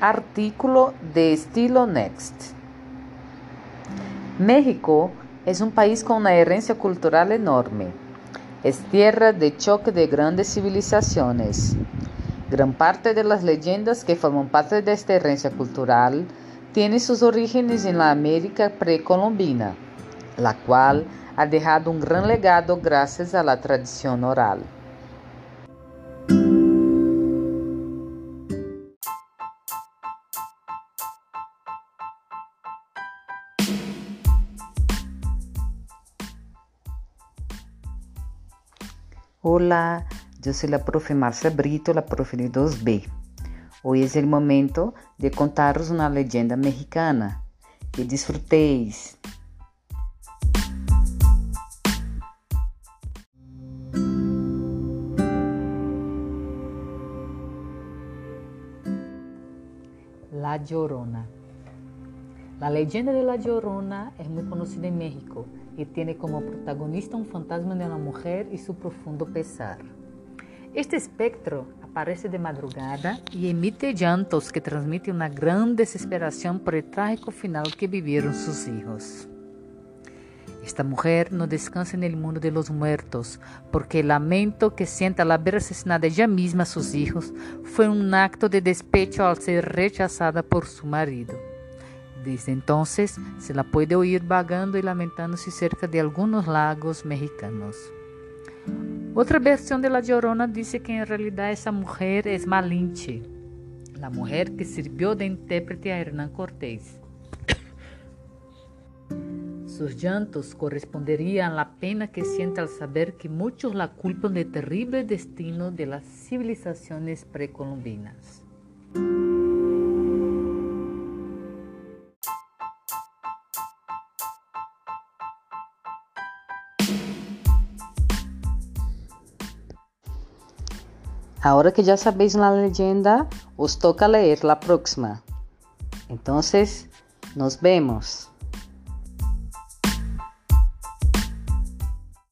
artículo de estilo Next. México es un país con una herencia cultural enorme. Es tierra de choque de grandes civilizaciones. Gran parte de las leyendas que forman parte de esta herencia cultural tienen sus orígenes en la América precolombina, la cual ha dejado un gran legado gracias a la tradición oral. Hola, yo soy la profe Marcia Brito, la profe de 2B. Hoy es el momento de contaros una leyenda mexicana. Que disfrutéis. La Llorona. La leyenda de La Llorona es muy conocida en México y tiene como protagonista un fantasma de una mujer y su profundo pesar. Este espectro aparece de madrugada y emite llantos que transmiten una gran desesperación por el trágico final que vivieron sus hijos. Esta mujer no descansa en el mundo de los muertos, porque el lamento que siente al haber asesinado ella misma a sus hijos fue un acto de despecho al ser rechazada por su marido. Desde entonces se la puede oír vagando y lamentándose cerca de algunos lagos mexicanos. Otra versión de la Llorona dice que en realidad esa mujer es Malinche, la mujer que sirvió de intérprete a Hernán Cortés. Sus llantos corresponderían a la pena que siente al saber que muchos la culpan del terrible destino de las civilizaciones precolombinas. Ahora que ya sabéis la leyenda, os toca leer la próxima. Entonces, nos vemos.